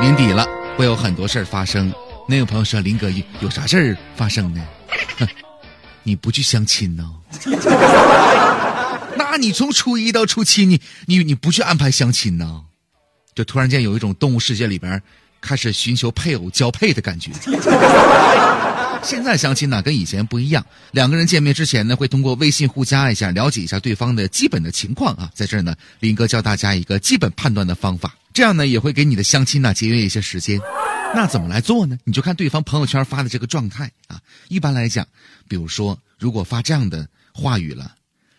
年底了，会有很多事儿发生。那有朋友说：“林哥，有有啥事儿发生呢？”，你不去相亲呢？那你从初一到初七，你你你不去安排相亲呢？就突然间有一种动物世界里边开始寻求配偶交配的感觉。现在相亲呢跟以前不一样，两个人见面之前呢会通过微信互加一下，了解一下对方的基本的情况啊。在这儿呢，林哥教大家一个基本判断的方法，这样呢也会给你的相亲呢节约一些时间。那怎么来做呢？你就看对方朋友圈发的这个状态啊。一般来讲，比如说如果发这样的话语了，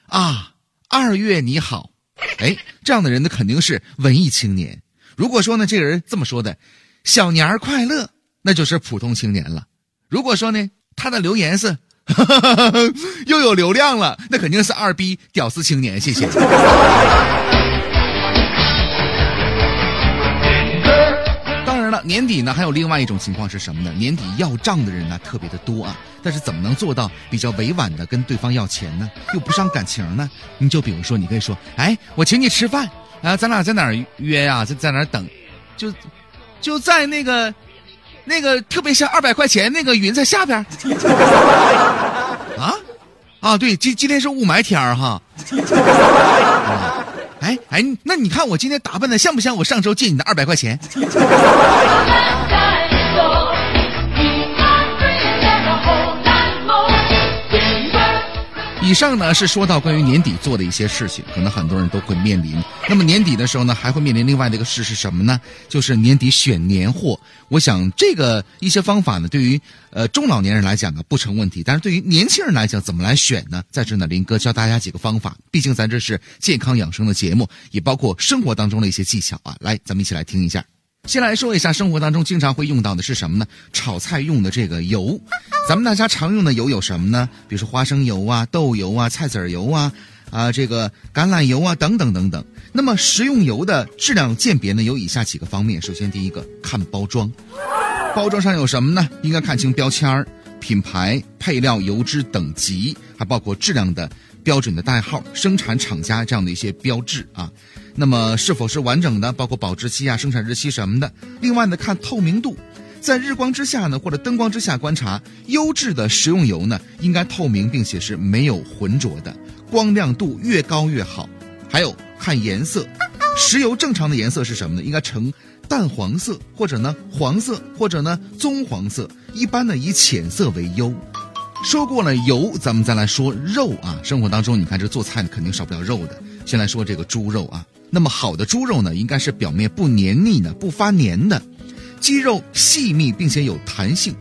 啊，二月你好，哎，这样的人呢肯定是文艺青年。如果说呢这个人这么说的，小年儿快乐，那就是普通青年了。如果说呢，他的留言是 又有流量了，那肯定是二逼屌丝青年。谢谢。年底呢还有另外一种情况是什么呢？年底要账的人呢特别的多啊。但是怎么能做到比较委婉的跟对方要钱呢？又不伤感情呢？你就比如说，你可以说：“哎，我请你吃饭啊，咱俩在哪儿约呀？在在哪儿等？就就在那个。”那个特别像二百块钱那个云在下边啊啊对，今今天是雾霾天儿哈。哎哎，那你看我今天打扮的像不像我上周借你的二百块钱？以上呢是说到关于年底做的一些事情，可能很多人都会面临。那么年底的时候呢，还会面临另外的一个事是什么呢？就是年底选年货。我想这个一些方法呢，对于呃中老年人来讲呢不成问题，但是对于年轻人来讲，怎么来选呢？在这呢，林哥教大家几个方法。毕竟咱这是健康养生的节目，也包括生活当中的一些技巧啊。来，咱们一起来听一下。先来说一下生活当中经常会用到的是什么呢？炒菜用的这个油，咱们大家常用的油有什么呢？比如说花生油啊、豆油啊、菜籽油啊、啊这个橄榄油啊等等等等。那么食用油的质量鉴别呢，有以下几个方面。首先，第一个看包装，包装上有什么呢？应该看清标签儿、品牌、配料、油脂等级，还包括质量的标准的代号、生产厂家这样的一些标志啊。那么是否是完整的，包括保质期啊、生产日期什么的。另外呢，看透明度，在日光之下呢，或者灯光之下观察，优质的食用油呢，应该透明并且是没有浑浊的，光亮度越高越好。还有看颜色，石油正常的颜色是什么呢？应该呈淡黄色，或者呢黄色，或者呢棕黄色，一般呢以浅色为优。说过了油，咱们再来说肉啊。生活当中，你看这做菜呢，肯定少不了肉的。先来说这个猪肉啊。那么好的猪肉呢，应该是表面不黏腻的，不发黏的，肌肉细密并且有弹性，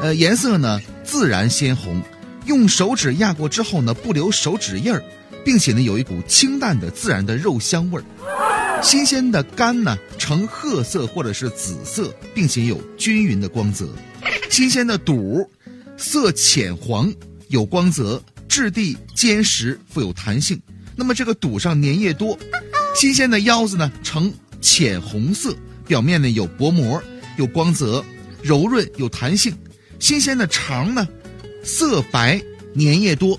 呃，颜色呢自然鲜红，用手指压过之后呢不留手指印儿，并且呢有一股清淡的自然的肉香味儿。新鲜的肝呢呈褐色或者是紫色，并且有均匀的光泽。新鲜的肚色浅黄，有光泽，质地坚实，富有弹性。那么这个肚上粘液多。新鲜的腰子呢，呈浅红色，表面呢有薄膜，有光泽，柔润有弹性。新鲜的肠呢，色白，粘液多。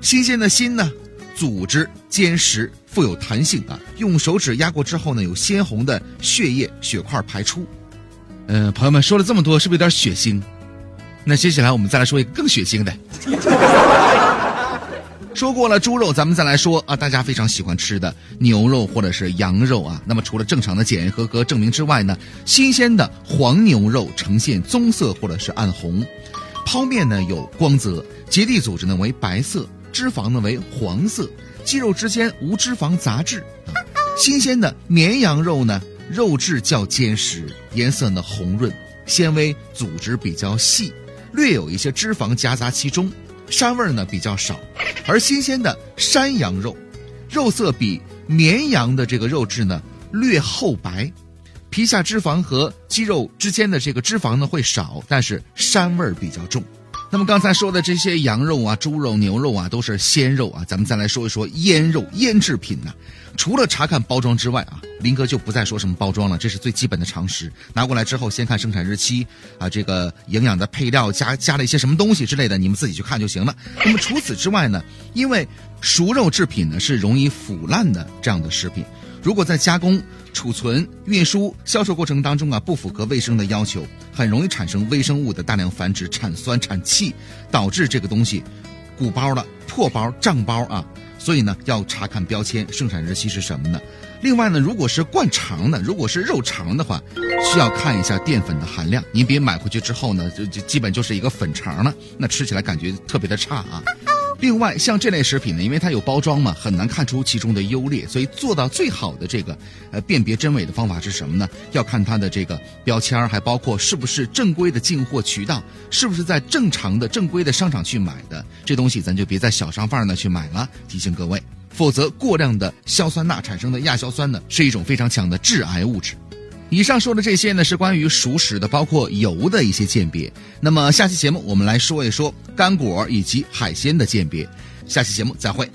新鲜的心呢，组织坚实，富有弹性啊。用手指压过之后呢，有鲜红的血液血块排出。嗯，朋友们说了这么多，是不是有点血腥？那接下来我们再来说一个更血腥的。说过了猪肉，咱们再来说啊，大家非常喜欢吃的牛肉或者是羊肉啊。那么除了正常的检验合格证明之外呢，新鲜的黄牛肉呈现棕色或者是暗红，剖面呢有光泽，结缔组织呢为白色，脂肪呢为黄色，肌肉之间无脂肪杂质啊。新鲜的绵羊肉呢，肉质较坚实，颜色呢红润，纤维组织比较细，略有一些脂肪夹杂其中。膻味呢比较少，而新鲜的山羊肉，肉色比绵羊的这个肉质呢略厚白，皮下脂肪和肌肉之间的这个脂肪呢会少，但是膻味比较重。那么刚才说的这些羊肉啊、猪肉、牛肉啊都是鲜肉啊，咱们再来说一说腌肉、腌制品呢。除了查看包装之外啊，林哥就不再说什么包装了，这是最基本的常识。拿过来之后，先看生产日期啊，这个营养的配料加加了一些什么东西之类的，你们自己去看就行了。那么除此之外呢，因为熟肉制品呢是容易腐烂的这样的食品，如果在加工、储存、运输、销售过程当中啊，不符合卫生的要求，很容易产生微生物的大量繁殖、产酸、产气，导致这个东西鼓包了、破包、胀包啊。所以呢，要查看标签，生产日期是什么呢？另外呢，如果是灌肠的，如果是肉肠的话，需要看一下淀粉的含量。您别买回去之后呢，就就基本就是一个粉肠了，那吃起来感觉特别的差啊。另外，像这类食品呢，因为它有包装嘛，很难看出其中的优劣，所以做到最好的这个呃辨别真伪的方法是什么呢？要看它的这个标签，还包括是不是正规的进货渠道，是不是在正常的正规的商场去买的。这东西咱就别在小商贩那去买了，提醒各位，否则过量的硝酸钠产生的亚硝酸呢，是一种非常强的致癌物质。以上说的这些呢，是关于熟食的，包括油的一些鉴别。那么下期节目我们来说一说干果以及海鲜的鉴别。下期节目再会。